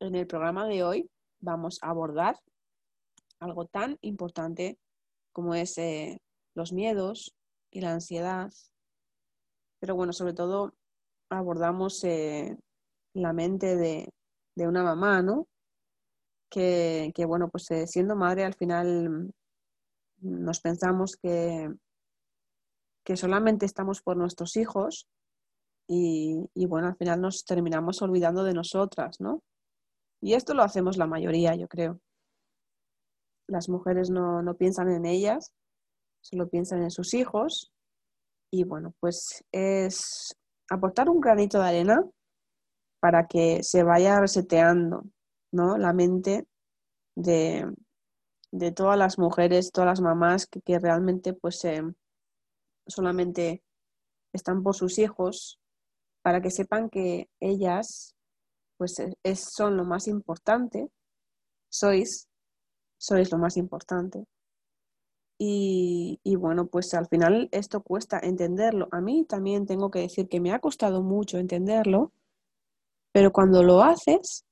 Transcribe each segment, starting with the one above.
en el programa de hoy vamos a abordar algo tan importante como es eh, los miedos y la ansiedad. Pero bueno, sobre todo abordamos eh, la mente de, una mamá, ¿no? Que, bueno, pues eh, siendo madre al final nos pensamos que, que solamente estamos por nuestros hijos y, bueno, al final nos terminamos olvidando de nosotras, ¿no? Y esto lo hacemos la mayoría, yo creo. Las mujeres no, no piensan en ellas, solo piensan en sus hijos. Y bueno, pues es aportar un granito de arena para que se vaya reseteando ¿no? la mente de, de todas las mujeres, todas las mamás que, que realmente pues eh, solamente están por sus hijos, para que sepan que ellas pues e, es, son lo más importante, sois, sois lo más importante. Y, y, bueno, pues al final esto cuesta entenderlo. A mí también tengo que decir que me ha costado mucho entenderlo, pero cuando lo haces,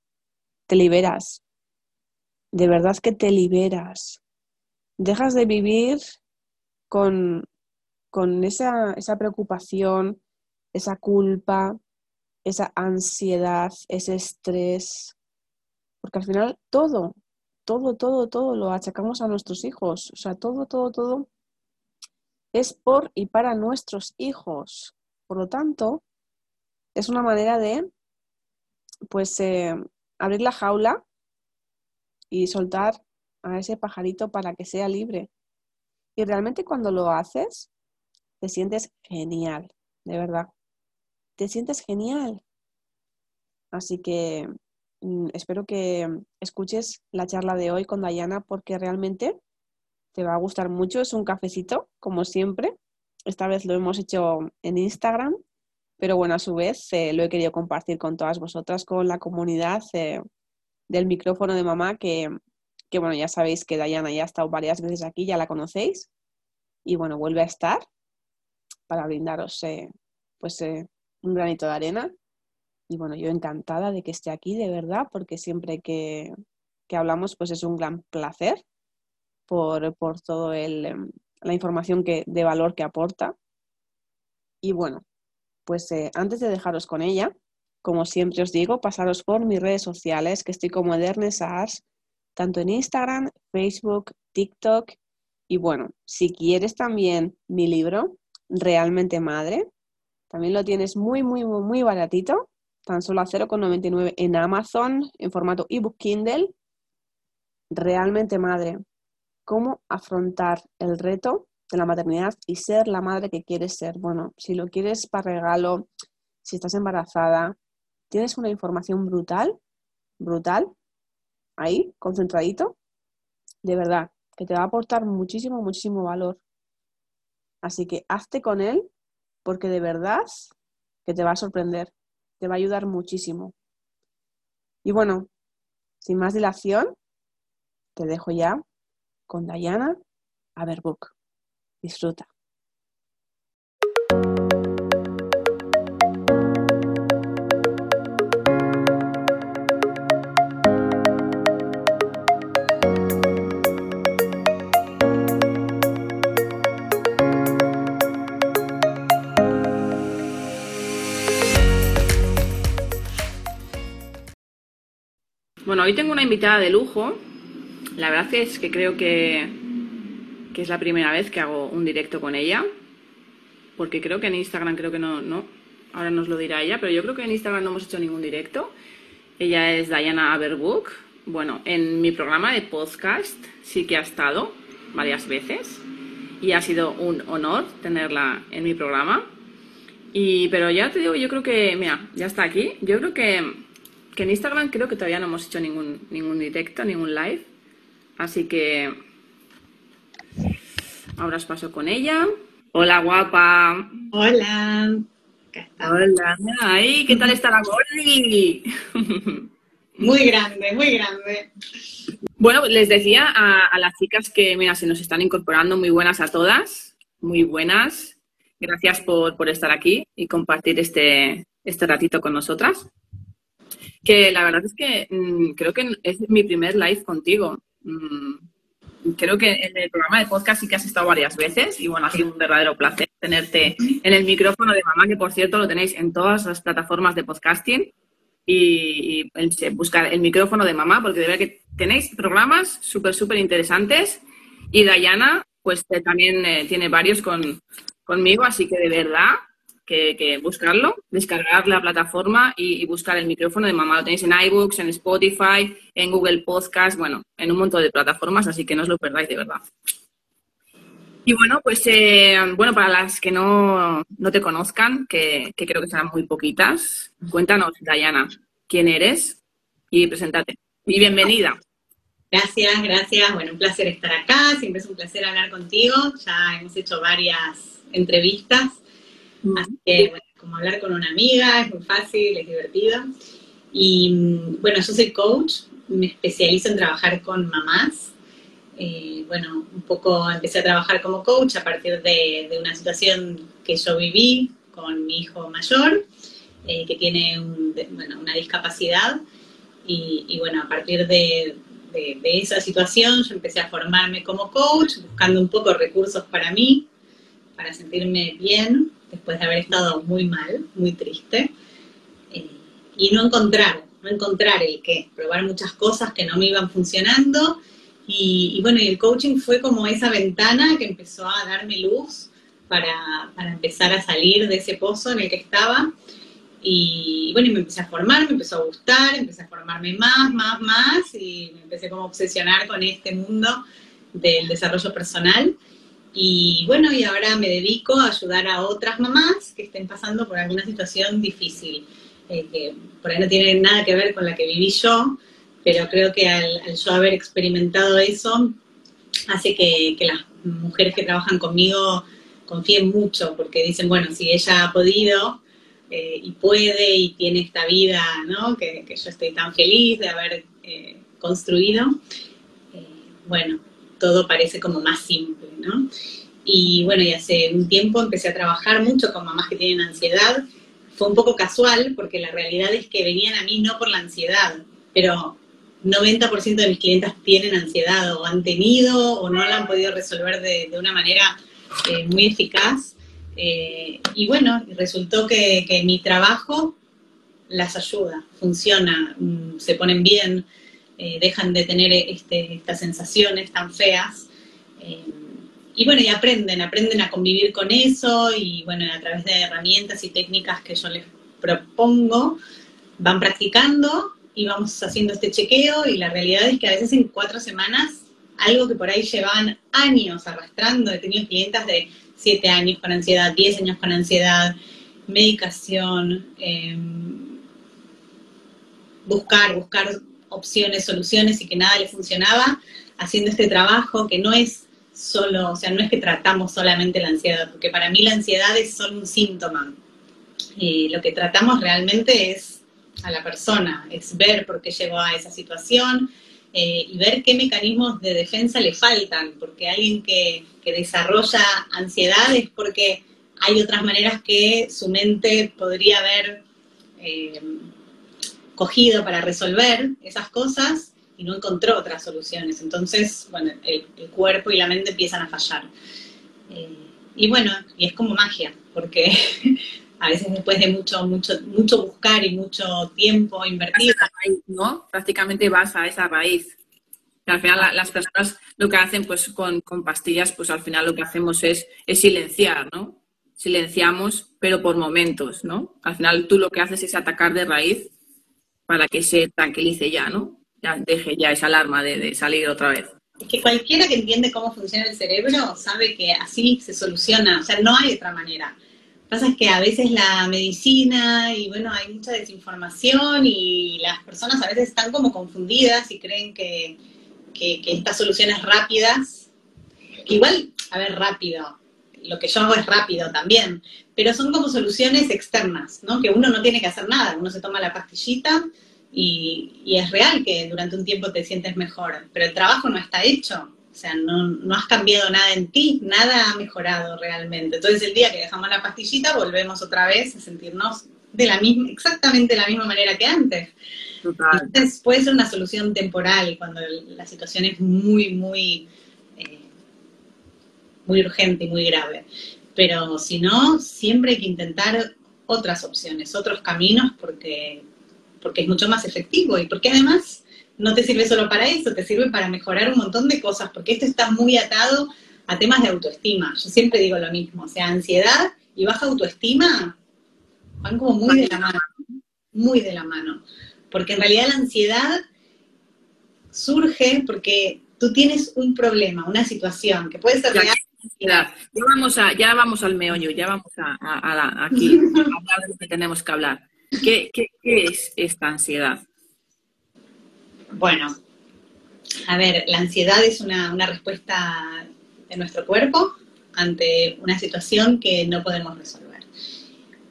te liberas. De verdad que te liberas. Dejas de vivir con, con esa, esa preocupación, esa culpa, esa ansiedad, ese estrés, porque al final todo, todo, todo, todo lo achacamos a nuestros hijos, o sea, todo, todo, todo es por y para nuestros hijos. Por lo tanto, es una manera de, pues, eh, abrir la jaula y soltar a ese pajarito para que sea libre. Y realmente cuando lo haces, te sientes genial, de verdad te sientes genial. Así que mm, espero que escuches la charla de hoy con Dayana porque realmente te va a gustar mucho. Es un cafecito, como siempre. Esta vez lo hemos hecho en Instagram, pero bueno, a su vez eh, lo he querido compartir con todas vosotras, con la comunidad eh, del micrófono de mamá, que, que, bueno, ya sabéis que Dayana ya ha estado varias veces aquí, ya la conocéis, y bueno, vuelve a estar para brindaros eh, pues un granito de arena. Y bueno, yo encantada de que esté aquí, de verdad, porque siempre que, que hablamos, pues es un gran placer por, por todo el, em, la información que, de valor que aporta. Y bueno, pues eh, antes de dejaros con ella, como siempre os digo, pasaros por mis redes sociales, que estoy como Edernesars, tanto en Instagram, Facebook, TikTok. Y bueno, si quieres también mi libro, Realmente Madre, también lo tienes muy, muy, muy, muy baratito, tan solo a 0,99 en Amazon, en formato ebook Kindle. Realmente, madre, ¿cómo afrontar el reto de la maternidad y ser la madre que quieres ser? Bueno, si lo quieres para regalo, si estás embarazada, tienes una información brutal, brutal, ahí, concentradito, de verdad, que te va a aportar muchísimo, muchísimo valor. Así que hazte con él porque de verdad que te va a sorprender, te va a ayudar muchísimo. Y bueno, sin más dilación, te dejo ya con Diana Aberbook. Disfruta. Bueno, hoy tengo una invitada de lujo. La verdad es que creo que, que es la primera vez que hago un directo con ella. Porque creo que en Instagram creo que no, no. Ahora nos lo dirá ella, pero yo creo que en Instagram no hemos hecho ningún directo. Ella es Diana Aberbook. Bueno, en mi programa de podcast sí que ha estado varias veces y ha sido un honor tenerla en mi programa. Y, pero ya te digo, yo creo que, mira, ya está aquí. Yo creo que que en Instagram creo que todavía no hemos hecho ningún, ningún directo, ningún live. Así que ahora os paso con ella. Hola, guapa. Hola. Hola. Ay, ¿qué tal está la Gordi? Muy grande, muy grande. Bueno, les decía a, las chicas que, mira, se nos están incorporando, muy buenas a todas, muy buenas. Gracias por, por estar aquí y compartir este, este ratito con nosotras. Que la verdad es que mm, creo que es mi primer live contigo. Mm, creo que en el programa de podcast sí que has estado varias veces y bueno, ha sido un verdadero placer tenerte en el micrófono de mamá, que por cierto lo tenéis en todas las plataformas de podcasting y, buscar el micrófono de mamá porque de verdad que tenéis programas súper, súper interesantes y Dayana pues eh, también eh, tiene varios con, conmigo, así que de verdad que, buscarlo, descargar la plataforma y, buscar el micrófono de mamá. Lo tenéis en iBooks, en Spotify, en Google Podcast, bueno, en un montón de plataformas, así que no os lo perdáis de verdad. Y bueno, pues eh, bueno, para las que no, te conozcan, que, creo que serán muy poquitas, cuéntanos, Dayana, quién eres y preséntate. Y bienvenida. Gracias, gracias. Bueno, un placer estar acá. Siempre es un placer hablar contigo. Ya hemos hecho varias entrevistas. Así que, bueno, como hablar con una amiga, es muy fácil, es divertido. Y bueno, yo soy coach, me especializo en trabajar con mamás. Eh, bueno, un poco empecé a trabajar como coach a partir de, una situación que yo viví con mi hijo mayor, eh, que tiene una discapacidad. y, bueno, a partir de, de, esa situación, yo empecé a formarme como coach, buscando un poco recursos para mí, para sentirme bien, después de haber estado muy mal, muy triste, eh, y no encontrar, no encontrar el qué, probar muchas cosas que no me iban funcionando, y, bueno, y el coaching fue como esa ventana que empezó a darme luz para, para empezar a salir de ese pozo en el que estaba, y bueno, me empecé a formar, me empezó a gustar, empecé a formarme más, más, más y me empecé como a obsesionar con este mundo del desarrollo personal. Y bueno, y ahora me dedico a ayudar a otras mamás que estén pasando por alguna situación difícil, eh, que por ahí no tiene nada que ver con la que viví yo, pero creo que al, yo haber experimentado eso, hace que, las mujeres que trabajan conmigo confíen mucho, porque dicen, bueno, si ella ha podido, eh, y puede y tiene esta vida, ¿no? Que, yo estoy tan feliz de haber eh, construido, bueno, todo parece como más simple, ¿no? Y bueno, y hace un tiempo empecé a trabajar mucho con mamás que tienen ansiedad. Fue un poco casual porque la realidad es que venían a mí no por la ansiedad, pero 90% de mis clientes tienen ansiedad o han tenido o no la han podido resolver de, una manera muy eficaz eh, y bueno, resultó que, mi trabajo las ayuda, funciona, mm, se ponen bien, eh, dejan de tener este, estas sensaciones tan feas. Eh, y bueno, y aprenden, aprenden a convivir con eso y bueno, a través de herramientas y técnicas que yo les propongo, van practicando y vamos haciendo este chequeo y la realidad es que a veces en cuatro semanas, algo que por ahí llevaban años arrastrando, he tenido clientas de 7 años con ansiedad, 10 años con ansiedad, medicación, buscar, buscar opciones, soluciones y que nada le funcionaba, haciendo este trabajo que no es solo, o sea, no es que tratamos solamente la ansiedad, porque para mí la ansiedad es solo un síntoma. Y lo que tratamos realmente es a la persona, es ver por qué llegó a esa situación, eh, y ver qué mecanismos de defensa le faltan, porque alguien que, desarrolla ansiedad es porque hay otras maneras que su mente podría haber eh, cogido para resolver esas cosas y no encontró otras soluciones. Entonces, bueno, el, cuerpo y la mente empiezan a fallar. Eh, y bueno, y es como magia, porque a veces después de mucho, mucho, mucho buscar y mucho tiempo invertido. ¿no? Prácticamente vas a esa raíz. al final las personas lo que hacen pues con, pastillas, pues al final lo que hacemos es, es, silenciar, ¿no? Silenciamos, pero por momentos, ¿no? Al final tú lo que haces es atacar de raíz para que se tranquilice ya, ¿no? Ya deje ya esa alarma de, de salir otra vez. Es que cualquiera que entiende cómo funciona el cerebro sabe que así se soluciona, o sea, no hay otra manera pasa es que a veces la medicina y bueno, hay mucha desinformación y las personas a veces están como confundidas y creen que, estas soluciones rápidas, igual, a ver, rápido, lo que yo hago es rápido también, pero son como soluciones externas, ¿no? Que uno no tiene que hacer nada, uno se toma la pastillita y, y es real que durante un tiempo te sientes mejor, pero el trabajo no está hecho. O sea, no, has cambiado nada en ti, nada ha mejorado realmente. Entonces el día que dejamos la pastillita volvemos otra vez a sentirnos de la misma, exactamente de la misma manera que antes. Entonces puede ser una solución temporal cuando la situación es muy, muy, muy urgente y muy grave. Pero si no, siempre hay que intentar otras opciones, otros caminos, porque, porque es mucho más efectivo y porque además no te sirve solo para eso, te sirve para mejorar un montón de cosas, porque esto está muy atado a temas de autoestima. Yo siempre digo lo mismo, o sea, ansiedad y baja autoestima van como muy de la mano, muy de la mano. Porque en realidad la ansiedad surge porque tú tienes un problema, una situación que puede ser real. Ya vamos, a, ya vamos al meollo, ya vamos a, aquí a hablar de lo que tenemos que hablar. ¿Qué, qué es esta ansiedad? Bueno, a ver, la ansiedad es una, respuesta de nuestro cuerpo ante una situación que no podemos resolver.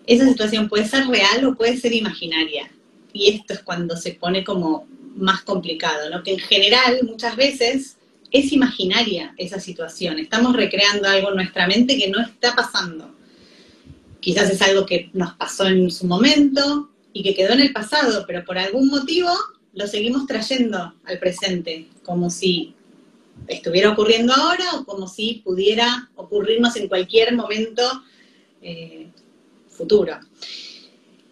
Esa situación puede ser real o puede ser imaginaria. Y esto es cuando se pone como más complicado, ¿no? Que en general muchas veces es imaginaria esa situación. Estamos recreando algo en nuestra mente que no está pasando. Quizás es algo que nos pasó en su momento y que quedó en el pasado, pero por algún motivo lo seguimos trayendo al presente, como si estuviera ocurriendo ahora o como si pudiera ocurrirnos en cualquier momento eh, futuro.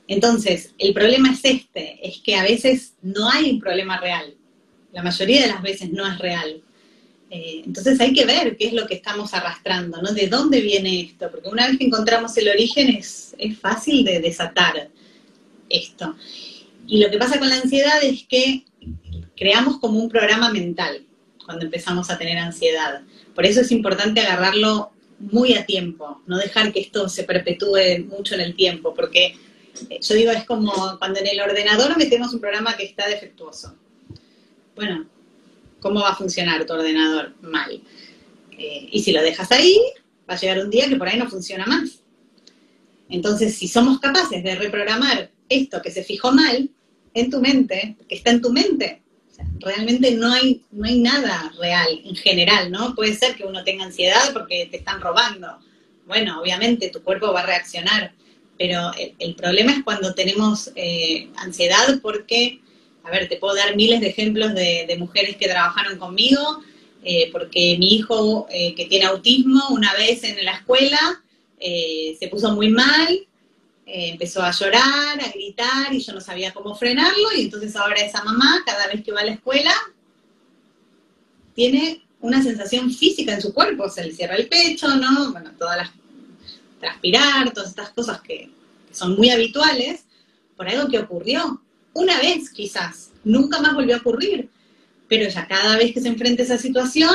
Entonces, el problema es este, es que a veces no hay un problema real. La mayoría de las veces no es real. Eh, entonces hay que ver qué es lo que estamos arrastrando, ¿no? De dónde viene esto, porque una vez que encontramos el origen es, es fácil de desatar esto. Y lo que pasa con la ansiedad es que creamos como un programa mental cuando empezamos a tener ansiedad. Por eso es importante agarrarlo muy a tiempo, no dejar que esto se perpetúe mucho en el tiempo, porque eh, yo digo, es como cuando en el ordenador metemos un programa que está defectuoso. Bueno, ¿cómo va a funcionar tu ordenador? Mal. Eh, y si lo dejas ahí, va a llegar un día que por ahí no funciona más. Entonces, si somos capaces de reprogramar esto que se fijó mal en tu mente, que está en tu mente, realmente no hay, no hay nada real en general, ¿no? Puede ser que uno tenga ansiedad porque te están robando. Bueno, obviamente tu cuerpo va a reaccionar, pero el, problema es cuando tenemos eh, ansiedad porque, a ver, te puedo dar miles de ejemplos de, mujeres que trabajaron conmigo, eh, porque mi hijo eh, que tiene autismo una vez en la escuela se puso muy mal, empezó a llorar, a gritar y yo no sabía cómo frenarlo y entonces ahora esa mamá cada vez que va a la escuela tiene una sensación física en su cuerpo, se le cierra el pecho, ¿no? Bueno, todas las transpirar, todas estas cosas que, son muy habituales por algo que ocurrió una vez quizás, nunca más volvió a ocurrir, pero ya cada vez que se enfrenta a esa situación,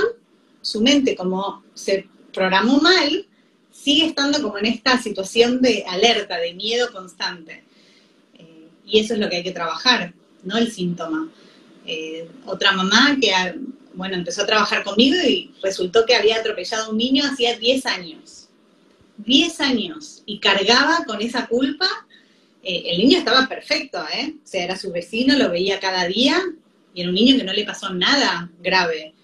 su mente como se programó mal, sigue estando como en esta situación de alerta, de miedo constante. Eh, y eso es lo que hay que trabajar, no el síntoma. Eh, otra mamá que, bueno, empezó a trabajar conmigo y resultó que había atropellado a un niño hacía 10 años. 10 años. Y cargaba con esa culpa. Eh, el niño estaba perfecto, ¿eh? O sea, era su vecino, lo veía cada día y era un niño que no le pasó nada grave.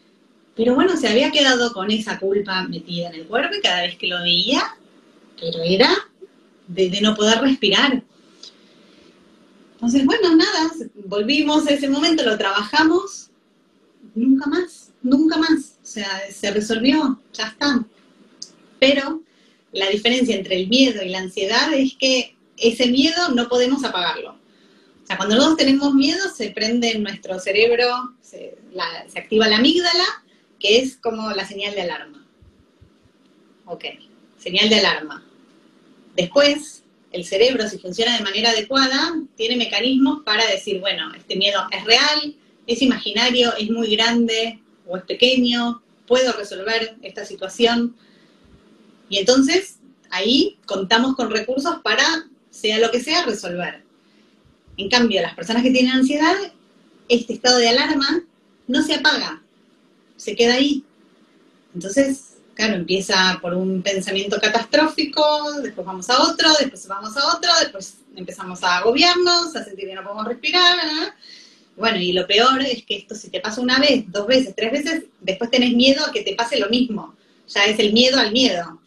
Pero bueno, se había quedado con esa culpa metida en el cuerpo y cada vez que lo veía, pero era de, no poder respirar. Entonces, bueno, nada, volvimos a ese momento, lo trabajamos, nunca más, nunca más. O sea, se resolvió, ya está. Pero la diferencia entre el miedo y la ansiedad es que ese miedo no podemos apagarlo. O sea, cuando nosotros tenemos miedo, se prende en nuestro cerebro, se activa la amígdala que es como la señal de alarma. Ok, señal de alarma. Después, el cerebro, si funciona de manera adecuada, tiene mecanismos para decir, bueno, este miedo es real, es imaginario, es muy grande o es pequeño, puedo resolver esta situación. Y entonces ahí contamos con recursos para, sea lo que sea, resolver. En cambio, las personas que tienen ansiedad, este estado de alarma no se apaga, se queda ahí. Entonces, claro, empieza por un pensamiento catastrófico, después vamos a otro, después vamos a otro, después empezamos a agobiarnos, a sentir que no podemos respirar. Bueno, y lo peor es que esto si te pasa una vez, dos veces, tres veces, después tenés miedo a que te pase lo mismo. Ya es el miedo al miedo.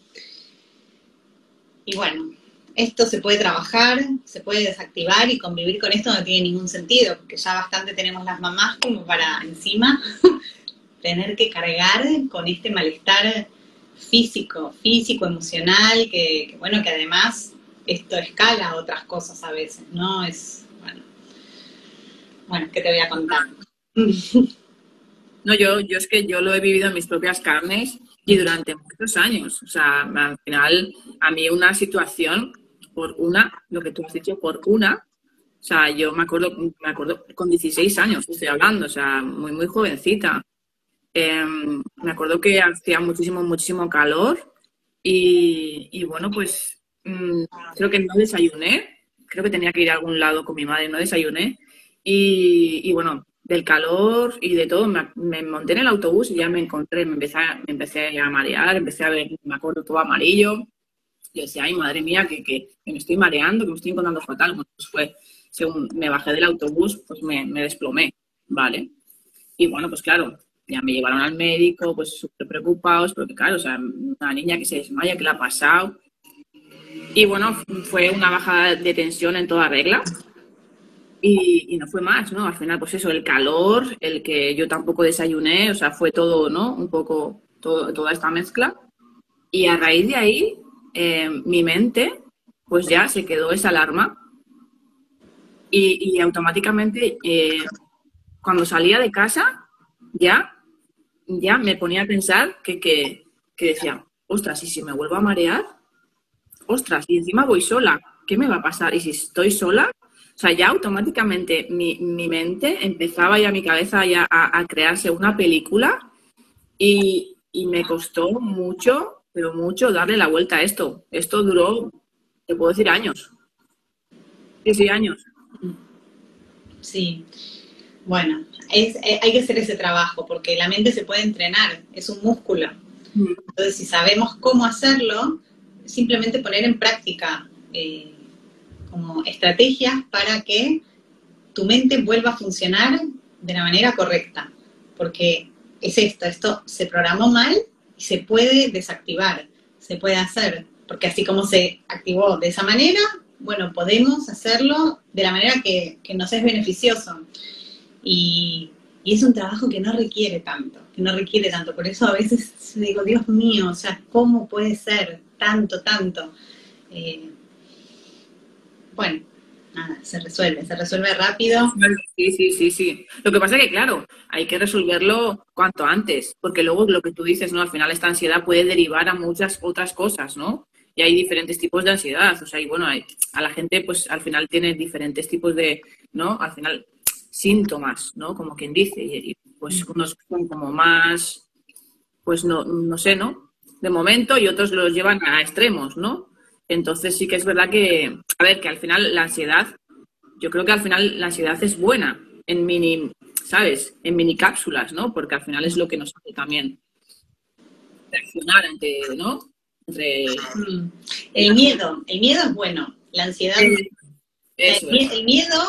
Y bueno, esto se puede trabajar, se puede desactivar y convivir con esto no tiene ningún sentido, porque ya bastante tenemos las mamás como para encima tener que cargar con este malestar físico, físico, emocional, que, bueno, que además esto escala a otras cosas a veces, ¿no? Es, bueno, bueno, ¿qué te voy a contar? No, yo, yo es que yo lo he vivido en mis propias carnes y durante muchos años. O sea, al final, a mí una situación, por una, lo que tú has dicho, por una, o sea, yo me acuerdo, me acuerdo con 16 años, estoy hablando, o sea, muy, muy jovencita. Em, me acuerdo que hacía muchísimo, muchísimo calor y, bueno, pues mm, creo que no desayuné, creo que tenía que ir a algún lado con mi madre, no desayuné y, y bueno, del calor y de todo, me, monté en el autobús y ya me encontré, me empecé, me empecé a marear, empecé a ver, me acuerdo, todo amarillo. Yo decía, ay, madre mía, que, que, me estoy mareando, que me estoy encontrando fatal. Bueno, pues fue, según me bajé del autobús, pues me, me desplomé, ¿vale? Y bueno, pues claro, ya me llevaron al médico, pues súper preocupados, porque claro, o sea, una niña que se desmaya, que le ha pasado. Y bueno, fue una bajada de tensión en toda regla. Y, no fue más, ¿no? Al final, pues eso, el calor, el que yo tampoco desayuné, o sea, fue todo, ¿no? Un poco todo, toda esta mezcla. Y a raíz de ahí, eh, mi mente, pues ya se quedó esa alarma. Y, automáticamente, eh, cuando salía de casa, ya, ya me ponía a pensar que, que, que decía, ostras, ¿y si me vuelvo a marear? Ostras, y encima voy sola, ¿qué me va a pasar? Y si estoy sola, o sea, ya automáticamente mi, mente empezaba ya mi cabeza ya a, crearse una película y, me costó mucho, pero mucho darle la vuelta a esto. Esto duró, te puedo decir, años. Sí, sí, años. Sí. Bueno, es, eh, hay que hacer ese trabajo porque la mente se puede entrenar, es un músculo. Mm. Entonces, si sabemos cómo hacerlo, simplemente poner en práctica eh, como estrategias para que tu mente vuelva a funcionar de la manera correcta. Porque es esto, esto se programó mal se puede desactivar, se puede hacer. Porque así como se activó de esa manera, bueno, podemos hacerlo de la manera que, nos es beneficioso. Y, es un trabajo que no requiere tanto, que no requiere tanto. Por eso a veces digo, Dios mío, o sea, ¿cómo puede ser tanto, tanto? Eh, bueno, nada, se resuelve, se resuelve rápido. Sí, sí, sí, sí. Lo que pasa es que, claro, hay que resolverlo cuanto antes, porque luego lo que tú dices, ¿no? Al final esta ansiedad puede derivar a muchas otras cosas, ¿no? Y hay diferentes tipos de ansiedad, o sea, y bueno, a la gente, pues al final tiene diferentes tipos de, ¿no? Al final, síntomas, ¿no? Como quien dice, y, pues mm. unos son como más, pues no, no sé, ¿no? De momento, y otros los llevan a extremos, ¿no? Entonces sí que es verdad que, a ver, que al final la ansiedad, yo creo que al final la ansiedad es buena en mini, ¿sabes? En mini cápsulas, ¿no? Porque al final es lo que nos hace también reaccionar ante, ¿no? Mm. El miedo, el miedo es bueno, la ansiedad. el, miedo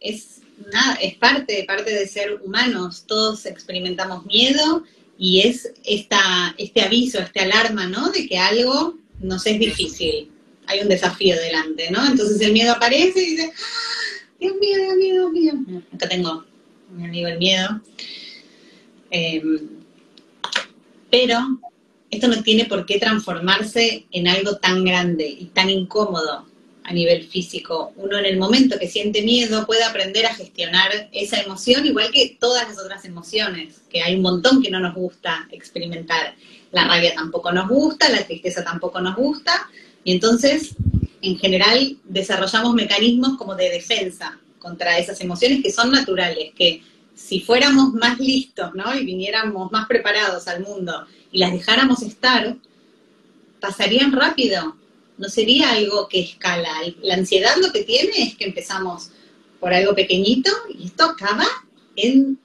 es nada, es parte, parte de ser humanos, todos experimentamos miedo y es esta, este aviso, esta alarma, ¿no? De que algo nos es difícil hay un desafío delante, ¿no? Entonces el miedo aparece y dice, ah, Dios mío, Dios mío, Dios mío. Acá tengo mi amigo el miedo. Em, pero esto no tiene por qué transformarse en algo tan grande y tan incómodo a nivel físico. Uno en el momento que siente miedo puede aprender a gestionar esa emoción, igual que todas las otras emociones, que hay un montón que no nos gusta experimentar. La rabia tampoco nos gusta, la tristeza tampoco nos gusta, y entonces, en general, desarrollamos mecanismos como de defensa contra esas emociones que son naturales, que si fuéramos más listos, ¿no? Y viniéramos más preparados al mundo y las dejáramos estar, pasarían rápido. No sería algo que escala. La ansiedad lo que tiene es que empezamos por algo pequeñito y esto acaba en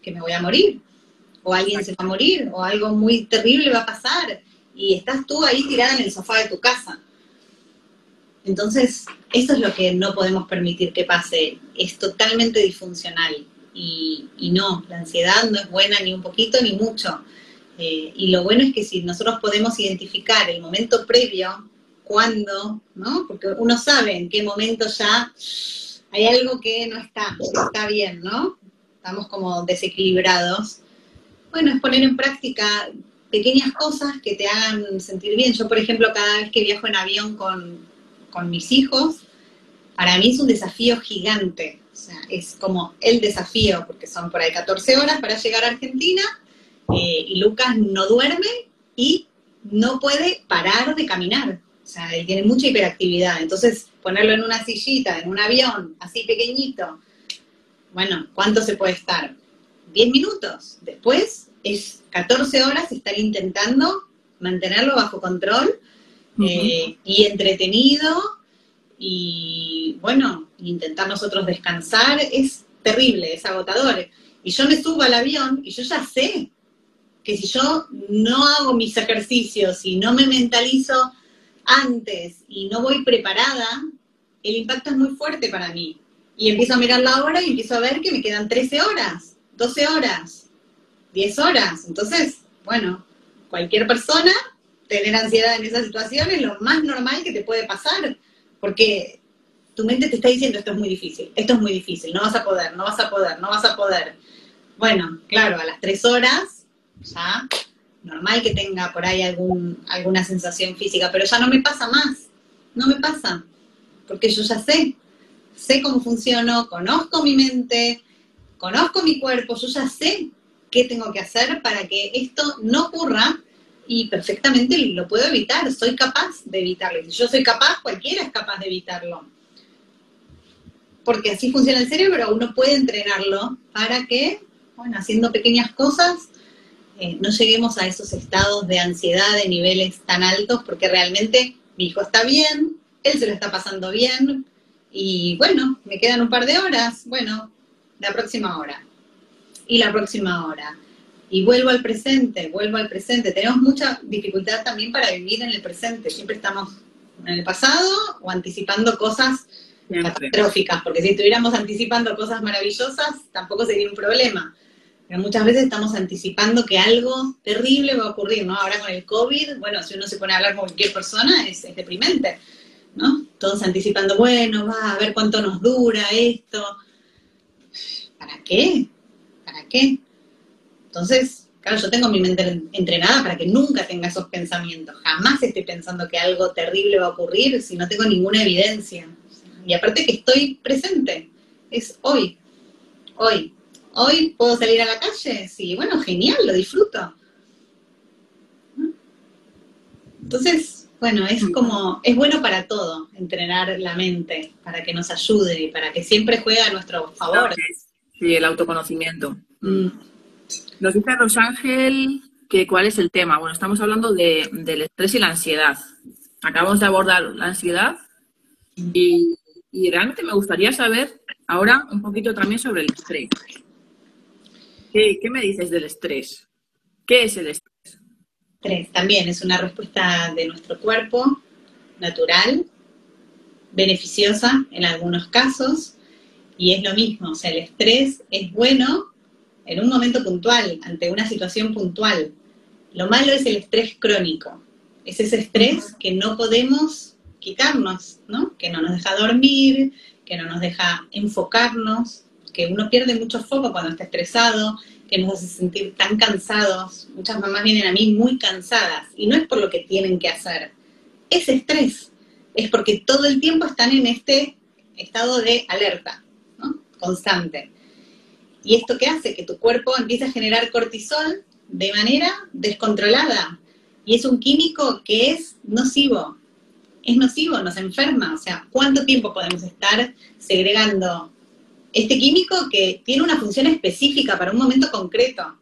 que me voy a morir, o alguien se va a morir, o algo muy terrible va a pasar, y estás tú ahí tirada en el sofá de tu casa. Entonces, eso es lo que no podemos permitir que pase. Es totalmente disfuncional. Y, no, la ansiedad no es buena ni un poquito ni mucho. Eh, y lo bueno es que si nosotros podemos identificar el momento previo cuándo, ¿no? Porque uno sabe en qué momento ya hay algo que no está, está bien, ¿no? Estamos como desequilibrados. Bueno, es poner en práctica pequeñas cosas que te hagan sentir bien. Yo, por ejemplo, cada vez que viajo en avión con, con mis hijos, para mí es un desafío gigante. O sea, es como el desafío, porque son por ahí 14 horas para llegar a Argentina, eh, y Lucas no duerme y no puede parar de caminar. O sea, él tiene mucha hiperactividad. Entonces, ponerlo en una sillita, en un avión, así pequeñito, bueno, ¿cuánto se puede estar? 10 minutos. Después es 14 horas estar intentando mantenerlo bajo control eh, y entretenido y bueno, intentar nosotros descansar es terrible, es agotador. Y yo me subo al avión y yo ya sé que si yo no hago mis ejercicios y no me mentalizo antes y no voy preparada, el impacto es muy fuerte para mí. Y empiezo a mirar la hora y empiezo a ver que me quedan 13 horas, 12 horas, 10 horas. Entonces, bueno, cualquier persona tener ansiedad en esa situación es lo más normal que te puede pasar, porque tu mente te está diciendo esto es muy difícil, esto es muy difícil, no vas a poder, no vas a poder, no vas a poder. Bueno, claro, a las 3 horas ya normal que tenga por ahí algún, alguna sensación física, pero ya no me pasa más, no me pasa, porque yo ya sé, sé cómo funciono, conozco mi mente, conozco mi cuerpo, yo ya sé qué tengo que hacer para que esto no ocurra y perfectamente lo puedo evitar, soy capaz de evitarlo. Si yo soy capaz, cualquiera es capaz de evitarlo. Porque así funciona el cerebro, uno puede entrenarlo para que, bueno, haciendo pequeñas cosas, eh, no lleguemos a esos estados de ansiedad de niveles tan altos, porque realmente mi hijo está bien, él se lo está pasando bien, y bueno, me quedan un par de horas, bueno, la próxima hora, y la próxima hora. Y vuelvo al presente, vuelvo al presente. Tenemos mucha dificultad también para vivir en el presente. Siempre estamos en el pasado o anticipando cosas catastróficas, porque si estuviéramos anticipando cosas maravillosas, tampoco sería un problema muchas veces estamos anticipando que algo terrible va a ocurrir, ¿no? Ahora con el COVID, bueno, si uno se pone a hablar con cualquier persona, es, deprimente, ¿no? Todos anticipando, bueno, va a ver cuánto nos dura esto. ¿Para qué? ¿Para qué? Entonces, claro, yo tengo mi mente entrenada para que nunca tenga esos pensamientos. Jamás estoy pensando que algo terrible va a ocurrir si no tengo ninguna evidencia. Y aparte que estoy presente, es hoy, hoy. ¿Hoy puedo salir a la calle? Sí, bueno, genial, lo disfruto. Entonces, bueno, es como, es bueno para todo entrenar la mente, para que nos ayude y para que siempre juegue a nuestro favor. Sí, el autoconocimiento. Mm. Nos dice Rosángel que cuál es el tema. Bueno, estamos hablando del estrés y la ansiedad. Acabamos de abordar la ansiedad y, y realmente me gustaría saber ahora un poquito también sobre el estrés. ¿Qué, me dices del estrés? ¿Qué es el estrés? Estrés también es una respuesta de nuestro cuerpo natural, beneficiosa en algunos casos, y es lo mismo, o sea, el estrés es bueno en un momento puntual, ante una situación puntual. Lo malo es el estrés crónico, es ese estrés que no podemos quitarnos, ¿no? Que no nos deja dormir, que no nos deja enfocarnos, que uno pierde mucho foco cuando está estresado, que nos hace sentir tan cansados. Muchas mamás vienen a mí muy cansadas y no es por lo que tienen que hacer, es estrés, es porque todo el tiempo están en este estado de alerta. Constante. ¿Y esto qué hace? Que tu cuerpo empiece a generar cortisol de manera descontrolada. Y es un químico que es nocivo. Es nocivo, nos enferma. O sea, ¿cuánto tiempo podemos estar segregando este químico que tiene una función específica para un momento concreto,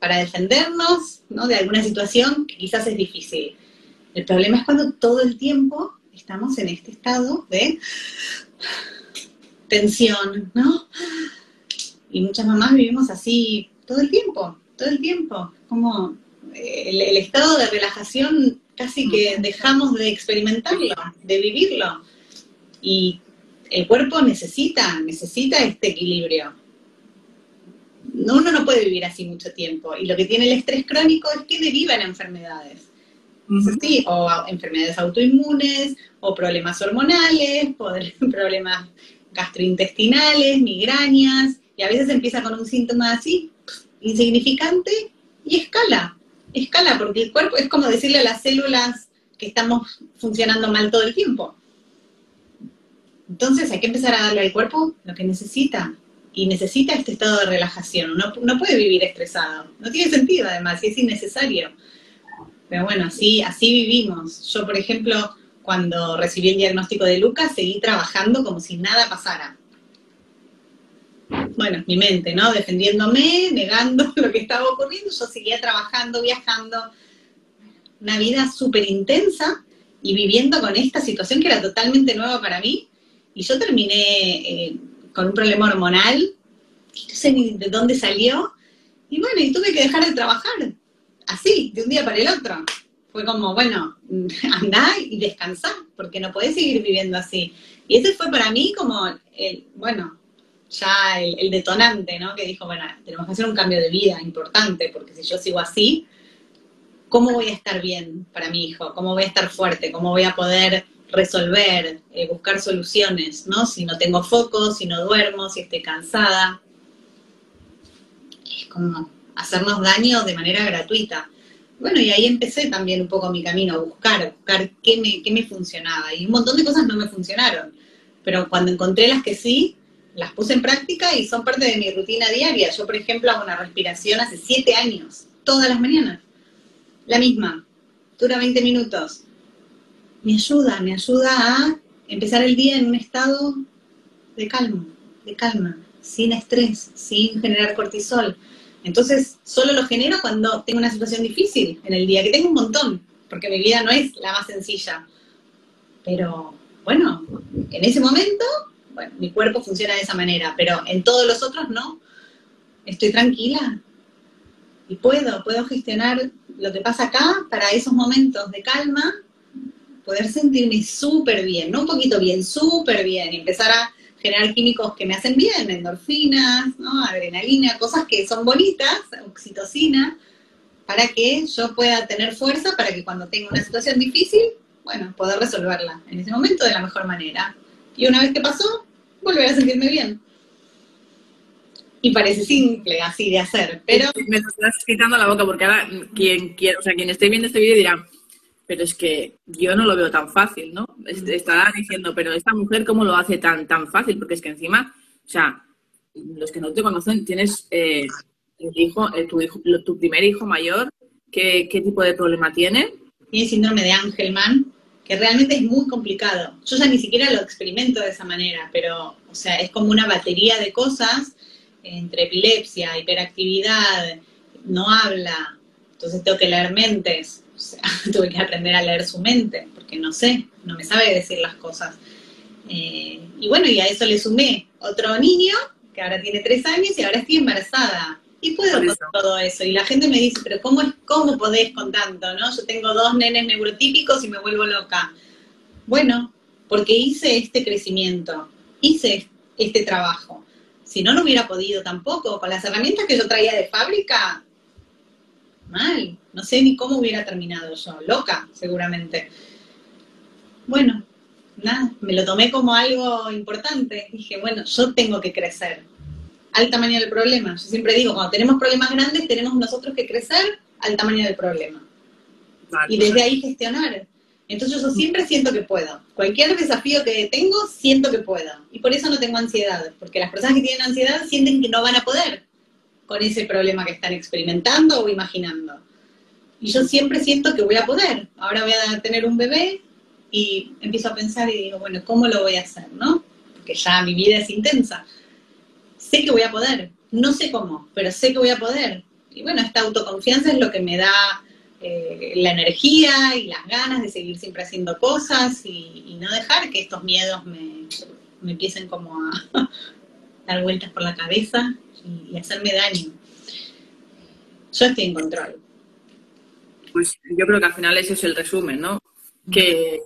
para defendernos de alguna situación que quizás es difícil. El problema es cuando todo el tiempo estamos en este estado de tensión, ¿no? Y muchas mamás vivimos así todo el tiempo, todo el tiempo, como eh, el, el estado de relajación casi que dejamos de experimentarlo, de vivirlo. Y el cuerpo necesita, necesita este equilibrio. Uno no puede vivir así mucho tiempo. Y lo que tiene el estrés crónico es que deriva en enfermedades. sí, o enfermedades autoinmunes, o problemas hormonales, problemas gastrointestinales, migrañas, y a veces empieza con un síntoma así, insignificante, y escala, escala, porque el cuerpo es como decirle a las células que estamos funcionando mal todo el tiempo. Entonces hay que empezar a darle al cuerpo lo que necesita, y necesita este estado de relajación, no, no puede vivir estresado, no tiene sentido además, y es innecesario. Pero bueno, así, así vivimos. Yo, por ejemplo, cuando recibí el diagnóstico de Lucas, seguí trabajando como si nada pasara. Bueno, mi mente, ¿no? Defendiéndome, negando lo que estaba ocurriendo, yo seguía trabajando, viajando, una vida súper intensa y viviendo con esta situación que era totalmente nueva para mí. Y yo terminé eh, con un problema hormonal, no sé ni de dónde salió, y bueno, y tuve que dejar de trabajar, así, de un día para el otro. Fue como, bueno, andá y descansá, porque no podés seguir viviendo así. Y ese fue para mí como, el, bueno, ya el, detonante, ¿no? Que dijo, bueno, tenemos que hacer un cambio de vida importante, porque si yo sigo así, ¿cómo voy a estar bien para mi hijo? ¿Cómo voy a estar fuerte? ¿Cómo voy a poder resolver, eh, buscar soluciones, ¿no? Si no tengo foco, si no duermo, si estoy cansada. Es como hacernos daño de manera gratuita. Bueno, y ahí empecé también un poco mi camino, a buscar, buscar qué me, qué me funcionaba. Y un montón de cosas no me funcionaron. Pero cuando encontré las que sí, las puse en práctica y son parte de mi rutina diaria. Yo, por ejemplo, hago una respiración hace siete años, todas las mañanas. La misma, dura 20 minutos me ayuda, me ayuda a empezar el día en un estado de calma, de calma, sin estrés, sin generar cortisol. Entonces, solo lo genero cuando tengo una situación difícil en el día, que tengo un montón, porque mi vida no es la más sencilla. Pero, bueno, en ese momento, bueno, mi cuerpo funciona de esa manera, pero en todos los otros no. Estoy tranquila y puedo, puedo gestionar lo que pasa acá para esos momentos de calma poder sentirme súper bien, no un poquito bien, súper bien, y empezar a generar químicos que me hacen bien, endorfinas, adrenalina, cosas que son bonitas, oxitocina, para que yo pueda tener fuerza para que cuando tenga una situación difícil, bueno, poder resolverla en ese momento de la mejor manera. Y una vez que pasó, volver a sentirme bien. Y parece simple así de hacer, pero... Me estás quitando la boca porque ahora quien quiera, o sea, quien esté viendo este vídeo dirá, pero es que yo no lo veo tan fácil, ¿no? Estará diciendo, pero esta mujer, ¿cómo lo hace tan, tan fácil? Porque es que encima, o sea, los que no te conocen, tienes eh, el hijo, eh, tu, hijo, tu primer hijo mayor, ¿qué, tipo de problema tiene? Tiene síndrome de Angelman, que realmente es muy complicado. Yo ya ni siquiera lo experimento de esa manera, pero, o sea, es como una batería de cosas entre epilepsia, hiperactividad, no habla, entonces tengo que leer mentes, o sea, tuve que aprender a leer su mente, porque no sé, no me sabe decir las cosas. Eh, y bueno, y a eso le sumé otro niño, que ahora tiene tres años y ahora estoy embarazada. Y puedo con todo eso. Y la gente me dice, pero ¿cómo, es, ¿cómo podés con tanto? ¿no? Yo tengo dos nenes neurotípicos y me vuelvo loca. Bueno, porque hice este crecimiento, hice este trabajo. Si no, no hubiera podido tampoco. Con las herramientas que yo traía de fábrica, mal. No sé ni cómo hubiera terminado yo, loca, seguramente. Bueno, nada, me lo tomé como algo importante. Dije, bueno, yo tengo que crecer. Al tamaño del problema. Yo siempre digo, cuando tenemos problemas grandes, tenemos nosotros que crecer al tamaño del problema. Y desde ahí gestionar. Entonces yo siempre siento que puedo. Cualquier desafío que tengo, siento que puedo. Y por eso no tengo ansiedad, porque las personas que tienen ansiedad sienten que no van a poder con ese problema que están experimentando o imaginando. Y yo siempre siento que voy a poder. Ahora voy a tener un bebé y empiezo a pensar y digo, bueno, ¿cómo lo voy a hacer? ¿No? Porque ya mi vida es intensa. Sé que voy a poder. No sé cómo, pero sé que voy a poder. Y bueno, esta autoconfianza es lo que me da eh, la energía y las ganas de seguir siempre haciendo cosas y, no dejar que estos miedos me, me empiecen como a dar vueltas por la cabeza y, hacerme daño. Yo estoy en control. Pues yo creo que al final ese es el resumen, ¿no? Que,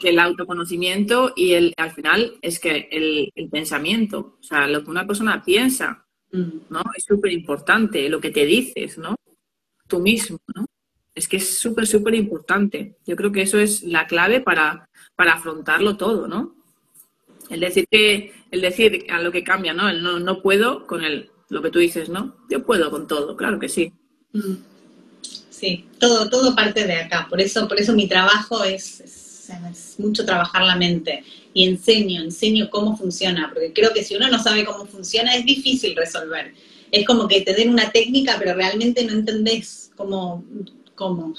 el autoconocimiento y el, al final es que el, pensamiento, o sea, lo que una persona piensa. ¿no? Es súper importante, lo que te dices, ¿no? Tú mismo, ¿no? Es que es súper, súper importante. Yo creo que eso es la clave para, para afrontarlo todo, ¿no? El decir que, el decir a lo que cambia, ¿no? El no, no puedo con el, lo que tú dices, ¿no? Yo puedo con todo, claro que sí. Mm. Sí, todo, todo parte de acá. Por eso, por eso mi trabajo es, es, mucho trabajar la mente. Y enseño, enseño cómo funciona, porque creo que si uno no sabe cómo funciona es difícil resolver. Es como que te den una técnica, pero realmente no entendés cómo, cómo.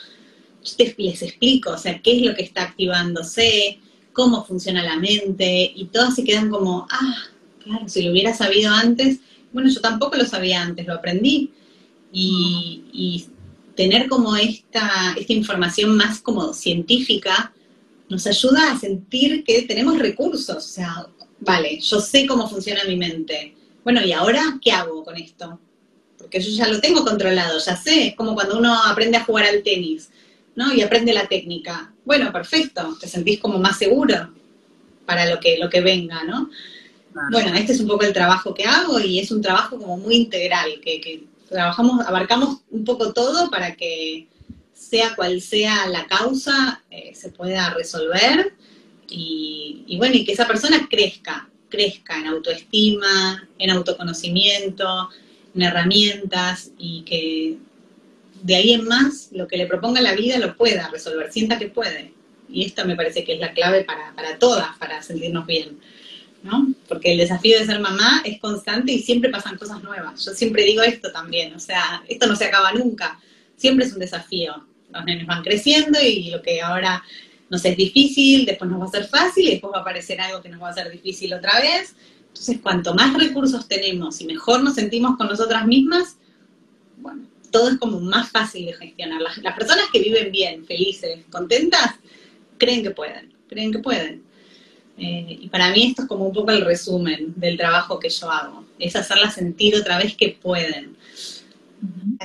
les explico, o sea, qué es lo que está activándose, cómo funciona la mente, y todos se quedan como, ah, claro, si lo hubiera sabido antes, bueno, yo tampoco lo sabía antes, lo aprendí. Y, tener como esta, esta información más como científica nos ayuda a sentir que tenemos recursos. O sea, vale, yo sé cómo funciona mi mente. Bueno, ¿y ahora qué hago con esto? Porque yo ya lo tengo controlado, ya sé. Es como cuando uno aprende a jugar al tenis, ¿no? Y aprende la técnica. Bueno, perfecto, te sentís como más seguro para lo que, lo que venga, ¿no? Bueno, este es un poco el trabajo que hago y es un trabajo como muy integral, que, trabajamos, abarcamos un poco todo para que sea cual sea la causa, eh, se pueda resolver y, y, bueno, y que esa persona crezca, crezca en autoestima, en autoconocimiento, en herramientas y que de ahí en más lo que le proponga la vida lo pueda resolver, sienta que puede. Y esta me parece que es la clave para, para todas, para sentirnos bien. ¿No? Porque el desafío de ser mamá es constante y siempre pasan cosas nuevas. Yo siempre digo esto también, o sea, esto no se acaba nunca, siempre es un desafío. Los nenes van creciendo y lo que ahora nos es difícil, después nos va a ser fácil y después va a aparecer algo que nos va a ser difícil otra vez. Entonces, cuanto más recursos tenemos y mejor nos sentimos con nosotras mismas, bueno, todo es como más fácil de gestionar. Las, las personas que viven bien, felices, contentas, creen que pueden, creen que pueden. Eh, y para mí esto es como un poco el resumen del trabajo que yo hago, es hacerla sentir otra vez que pueden.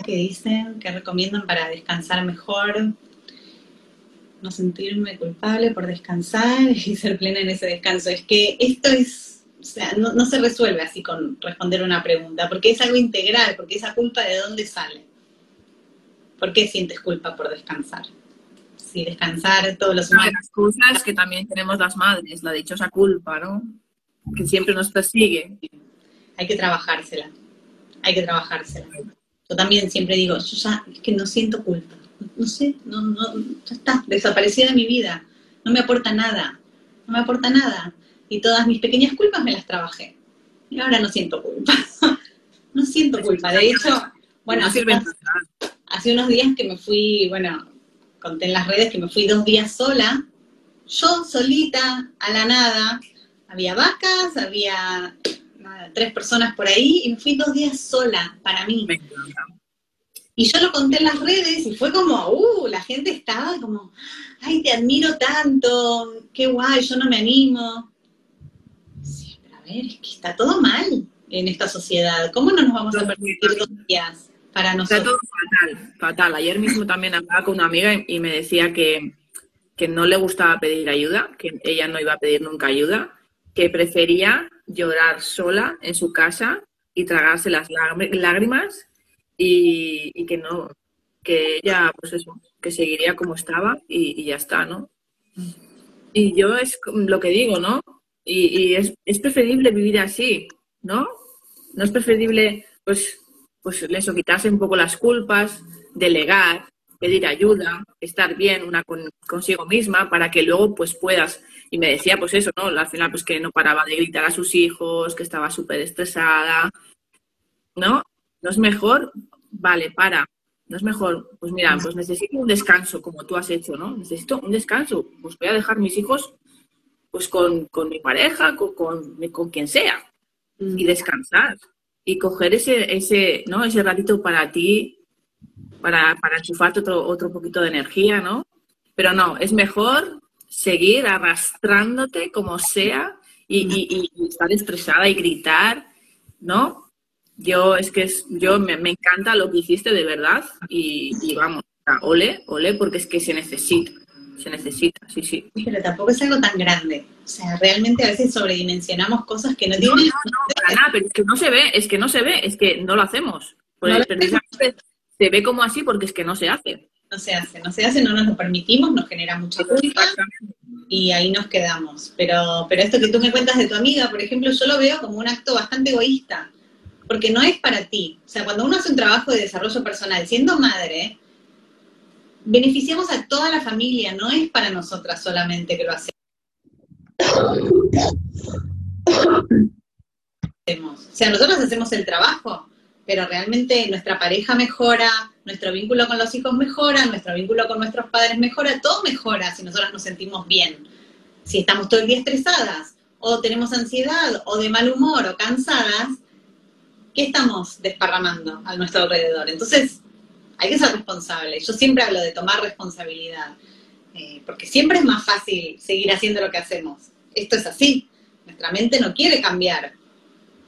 ¿Qué dicen? ¿Qué recomiendan para descansar mejor? No sentirme culpable por descansar y ser plena en ese descanso. Es que esto es, o sea, no, no se resuelve así con responder una pregunta, porque es algo integral, porque esa culpa de dónde sale. ¿Por qué sientes culpa por descansar? Y descansar todos los humanos. Las cosas que también tenemos las madres, la dichosa culpa, ¿no? Que siempre nos persigue. Hay que trabajársela, hay que trabajársela. Yo también siempre digo, yo ya es que no siento culpa, no sé, no, no, ya está, desaparecida de mi vida, no me aporta nada, no me aporta nada. Y todas mis pequeñas culpas me las trabajé. Y ahora no siento culpa. no siento culpa. De hecho, bueno, hace, hace unos días que me fui, bueno, conté en las redes que me fui dos días sola, yo solita, a la nada, había vacas, había tres personas por ahí, y me fui dos días sola, para mí. Y yo lo conté en las redes y fue como, uh, la gente estaba como, ay, te admiro tanto, qué guay, yo no me animo. Sí, pero a ver, es que está todo mal en esta sociedad. ¿Cómo no nos vamos a permitir dos días? Para nosotros. Está todo fatal, fatal. Ayer mismo también hablaba con una amiga y me decía que, no le gustaba pedir ayuda, que ella no iba a pedir nunca ayuda, que prefería llorar sola en su casa y tragarse las lágrimas y, que no, que ella, pues eso, que seguiría como estaba y, ya está, ¿no? Y yo es lo que digo, ¿no? Y, y es, es preferible vivir así, ¿no? No es preferible, pues, pues eso, quitarse un poco las culpas, delegar, pedir ayuda, estar bien una consigo misma para que luego pues puedas. Y me decía pues eso, ¿no? Al final pues que no paraba de gritar a sus hijos, que estaba súper estresada, ¿no? ¿No es mejor? Vale, para. No es mejor, pues mira, pues necesito un descanso, como tú has hecho, ¿no? Necesito un descanso. Pues voy a dejar mis hijos pues con, mi pareja, con, con, con quien sea, y descansar y coger ese, ese, ¿no? ese ratito para ti, para, para enchufarte otro, otro poquito de energía, ¿no? Pero no, es mejor seguir arrastrándote como sea y, estar estresada y gritar, ¿no? Yo es que es, yo me, encanta lo que hiciste de verdad y, y vamos, ole, ole, porque es que se necesita se necesita, sí, sí. Pero tampoco es algo tan grande. O sea, realmente a veces sobredimensionamos cosas que no tienen... No, no, nada, pero es que no se ve, es que no se ve, es que no lo hacemos. se ve como así porque es que no se hace. no se hace, no se hace, no nos lo permitimos, nos genera mucha culpa y ahí nos quedamos. Pero, pero esto que tú me cuentas de tu amiga, por ejemplo, yo lo veo como un acto bastante egoísta, porque no es para ti. O sea, cuando uno hace un trabajo de desarrollo personal siendo madre, beneficiamos a toda la familia, no es para nosotras solamente que lo hacemos. O sea, nosotros hacemos el trabajo, pero realmente nuestra pareja mejora, nuestro vínculo con los hijos mejora, nuestro vínculo con nuestros padres mejora, todo mejora si nosotros nos sentimos bien. Si estamos todo el día estresadas, o tenemos ansiedad, o de mal humor, o cansadas, ¿qué estamos desparramando a nuestro alrededor? Entonces, hay que ser responsable. Yo siempre hablo de tomar responsabilidad, eh, porque siempre es más fácil seguir haciendo lo que hacemos. Esto es así. Nuestra mente no quiere cambiar.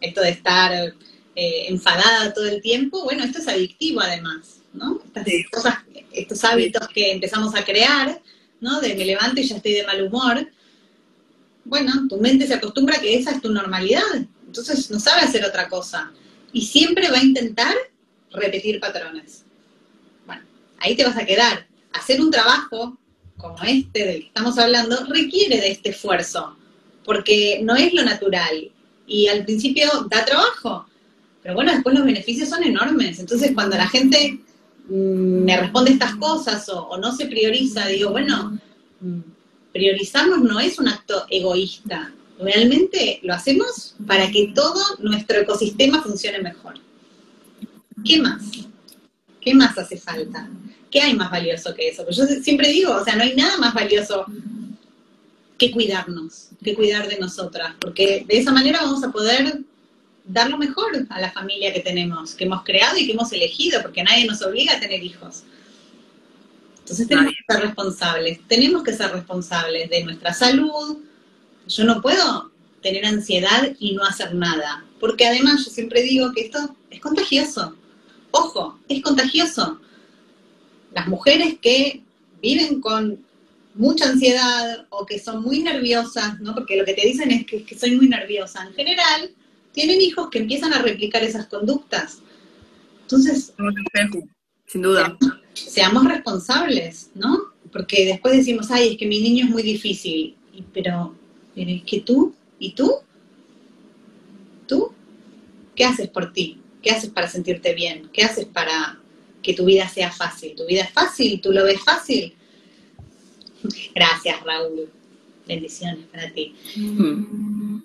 Esto de estar eh, enfadada todo el tiempo, bueno, esto es adictivo además, ¿no? Estas cosas, estos hábitos que empezamos a crear, ¿no? De me levanto y ya estoy de mal humor. Bueno, tu mente se acostumbra a que esa es tu normalidad, entonces no sabe hacer otra cosa. Y siempre va a intentar repetir patrones ahí te vas a quedar. Hacer un trabajo como este del que estamos hablando requiere de este esfuerzo, porque no es lo natural y al principio da trabajo, pero bueno, después los beneficios son enormes. Entonces, cuando la gente mm, me responde estas cosas o, no se prioriza, digo, bueno, mm, priorizarnos no es un acto egoísta, realmente lo hacemos para que todo nuestro ecosistema funcione mejor. ¿Qué más? ¿Qué más hace falta? ¿Qué hay más valioso que eso? Pues yo siempre digo, o sea, no hay nada más valioso que cuidarnos, que cuidar de nosotras, porque de esa manera vamos a poder dar lo mejor a la familia que tenemos, que hemos creado y que hemos elegido, porque nadie nos obliga a tener hijos. Entonces tenemos que ser responsables, tenemos que ser responsables de nuestra salud. Yo no puedo tener ansiedad y no hacer nada, porque además yo siempre digo que esto es contagioso. Ojo, es contagioso. Las mujeres que viven con mucha ansiedad o que son muy nerviosas, ¿no? Porque lo que te dicen es que, soy muy nerviosa. En general, tienen hijos que empiezan a replicar esas conductas. Entonces, sin duda. Seamos responsables, ¿no? Porque después decimos, ay, es que mi niño es muy difícil. Pero, pero es que tú, ¿y tú? ¿Tú? ¿Qué haces por ti? ¿Qué haces para sentirte bien? ¿Qué haces para que tu vida sea fácil? ¿Tu vida es fácil? ¿Tú lo ves fácil? Gracias, Raúl. Bendiciones para ti. Mm.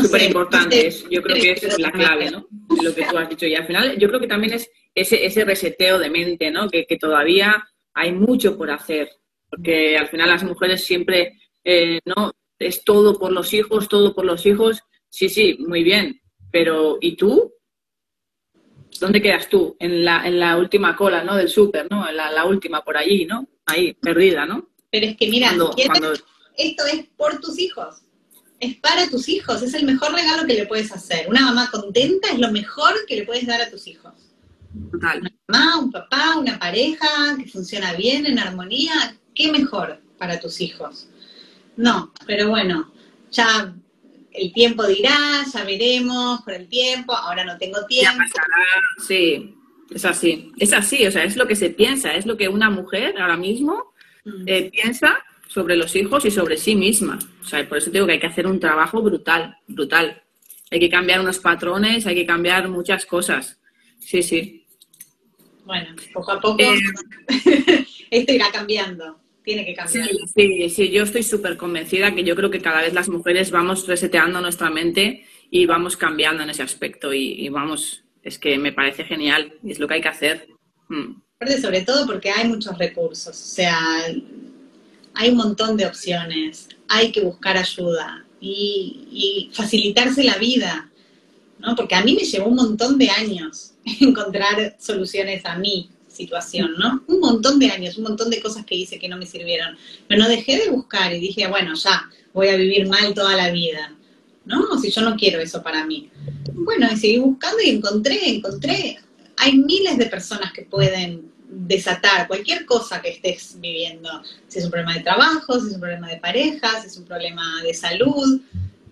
Súper importante, yo creo que esa es la clave, ¿no? Lo que tú has dicho. Y al final, yo creo que también es ese, ese reseteo de mente, ¿no? Que, todavía hay mucho por hacer. Porque al final las mujeres siempre, eh, ¿no? Es todo por los hijos, todo por los hijos. Sí, sí, muy bien. Pero, ¿y tú? ¿Dónde quedas tú? En la, en la última cola, ¿no? Del súper, ¿no? La, la última por allí, ¿no? Ahí, perdida, ¿no? Pero es que mira, esto es por tus hijos. Es para tus hijos, es el mejor regalo que le puedes hacer. Una mamá contenta es lo mejor que le puedes dar a tus hijos. Total. Una mamá, un papá, una pareja que funciona bien, en armonía, ¿qué mejor para tus hijos? No, pero bueno, ya el tiempo dirá, ya veremos con el tiempo, ahora no tengo tiempo. sí, es así, es así, o sea, es lo que se piensa, es lo que una mujer ahora mismo mm. eh, piensa sobre los hijos y sobre sí misma. O sea, por eso digo que hay que hacer un trabajo brutal, brutal. Hay que cambiar unos patrones, hay que cambiar muchas cosas. Sí, sí. Bueno, poco a poco eh, esto irá cambiando tiene que cambiar. Sí, sí, yo estoy súper convencida que yo creo que cada vez las mujeres vamos reseteando nuestra mente y vamos cambiando en ese aspecto y, vamos, es que me parece genial y es lo que hay que hacer. Mm. Sobre todo porque hay muchos recursos, o sea, hay un montón de opciones, hay que buscar ayuda y, y facilitarse la vida, ¿no? Porque a mí me llevó un montón de años encontrar soluciones a mí, situación, ¿no? Un montón de años, un montón de cosas que hice que no me sirvieron. Pero no dejé de buscar y dije, bueno, ya, voy a vivir mal toda la vida, ¿no? Si yo no quiero eso para mí. Bueno, y seguí buscando y encontré, encontré. Hay miles de personas que pueden desatar cualquier cosa que estés viviendo. Si es un problema de trabajo, si es un problema de pareja, si es un problema de salud.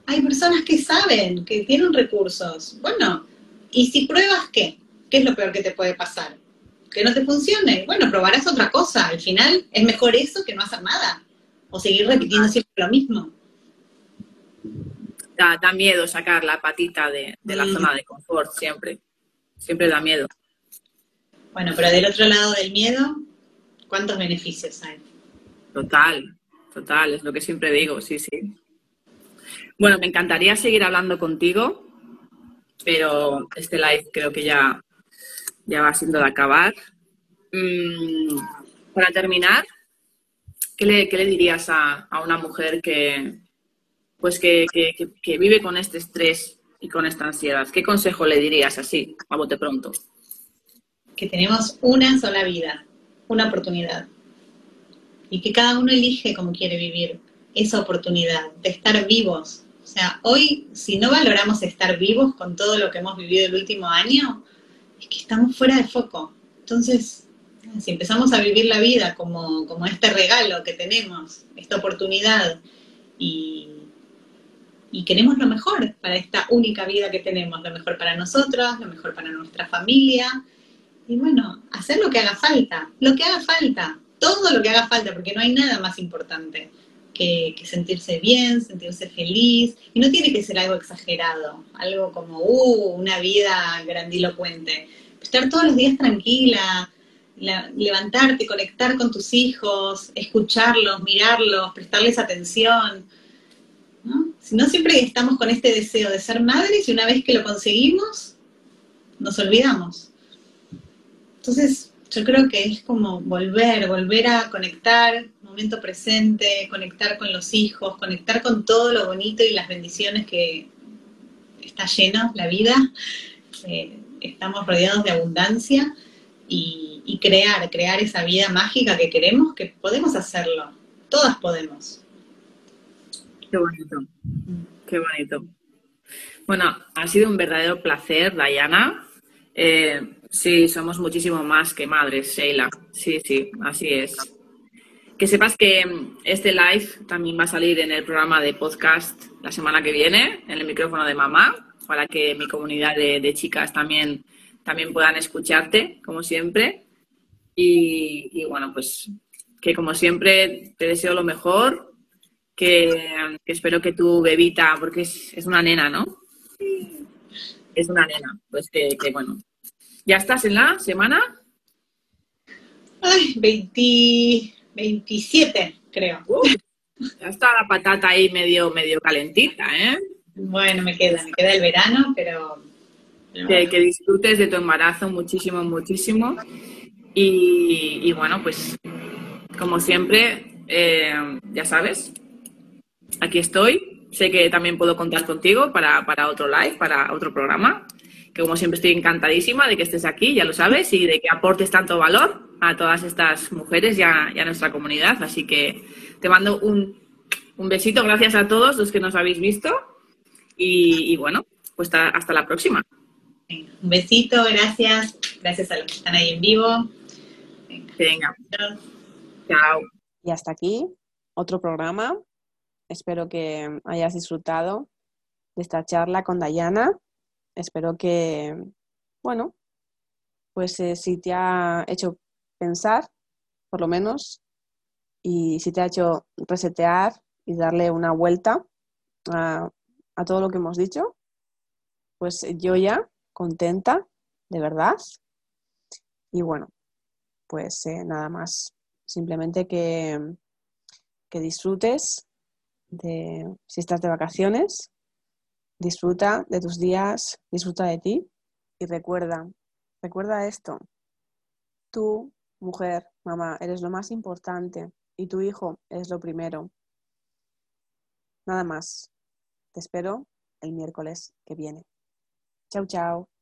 Hay personas que saben, que tienen recursos. Bueno, ¿y si pruebas qué? ¿Qué es lo peor que te puede pasar? Que no te funcione. Bueno, probarás otra cosa. Al final es mejor eso que no hacer nada. O seguir repitiendo siempre lo mismo. Da, miedo sacar la patita de, la mm. zona de confort, siempre. Siempre da miedo. Bueno, pero del otro lado del miedo, ¿cuántos beneficios hay? Total, total, es lo que siempre digo, sí, sí. Bueno, me encantaría seguir hablando contigo, pero este live creo que ya, ya va siendo de acabar. Mm, para terminar, ¿qué le, dirías a, una mujer que, pues que, vive con este estrés y con esta ansiedad? ¿Qué consejo le dirías así, a bote pronto? Que tenemos una sola vida, una oportunidad. Y que cada uno elige cómo quiere vivir esa oportunidad de estar vivos. O sea, hoy, si no valoramos estar vivos con todo lo que hemos vivido el último año, es que estamos fuera de foco. Entonces, si empezamos a vivir la vida como, como este regalo que tenemos, esta oportunidad, y, y queremos lo mejor para esta única vida que tenemos, lo mejor para nosotros, lo mejor para nuestra familia, y bueno, hacer lo que haga falta, lo que haga falta, todo lo que haga falta, porque no hay nada más importante que, sentirse bien, sentirse feliz, y no tiene que ser algo exagerado, algo como, uh, una vida grandilocuente. Estar todos los días tranquila, levantarte, conectar con tus hijos, escucharlos, mirarlos, prestarles atención. ¿no? Si no, siempre estamos con este deseo de ser madres y una vez que lo conseguimos, nos olvidamos. Entonces, yo creo que es como volver, volver a conectar, momento presente, conectar con los hijos, conectar con todo lo bonito y las bendiciones que está llena la vida. Eh, estamos rodeados de abundancia y, crear, crear esa vida mágica que queremos, que podemos hacerlo. Todas podemos. Qué bonito, qué bonito. Bueno, ha sido un verdadero placer, Dayana. Eh, Sí, somos muchísimo más que madres, Sheila. Sí, sí, así es. Que sepas que mm, este live también va a salir en el programa de podcast la semana que viene, en el micrófono de mamá, para que mi comunidad de, chicas también, también puedan escucharte, como siempre. Y, bueno, pues que como siempre te deseo lo mejor, que, espero que tu bebita, porque es, una nena, ¿no? Es una nena, pues que bueno, ¿Ya estás en la semana? Ay, 27, creo. ya está la patata ahí medio, medio calentita, ¿eh? Bueno, me queda, me queda el verano, pero... Que, disfrutes de tu embarazo muchísimo, muchísimo. Y, bueno, pues como siempre, eh, ya sabes, aquí estoy. Sé que también puedo contar contigo para, para otro live, para otro programa que como siempre estoy encantadísima de que estés aquí, ya lo sabes, y de que aportes tanto valor a todas estas mujeres y a, nuestra comunidad. Así que te mando un, besito, gracias a todos los que nos habéis visto y, bueno, pues hasta, la próxima. Un besito, gracias. Gracias a los que están ahí en vivo. Venga. Chao. Y hasta aquí otro programa. Espero que hayas disfrutado de esta charla con Dayana espero que, bueno, pues eh, si te ha hecho pensar, por lo menos, y si te ha hecho resetear y darle una vuelta a, todo lo que hemos dicho, pues yo ya contenta, de verdad. Y bueno, pues eh, nada más, simplemente que, que disfrutes de si estás de vacaciones, Disfruta de tus días, disfruta de ti y recuerda, recuerda esto. Tú, mujer, mamá, eres lo más importante y tu hijo es lo primero. Nada más. Te espero el miércoles que viene. Chao, chao.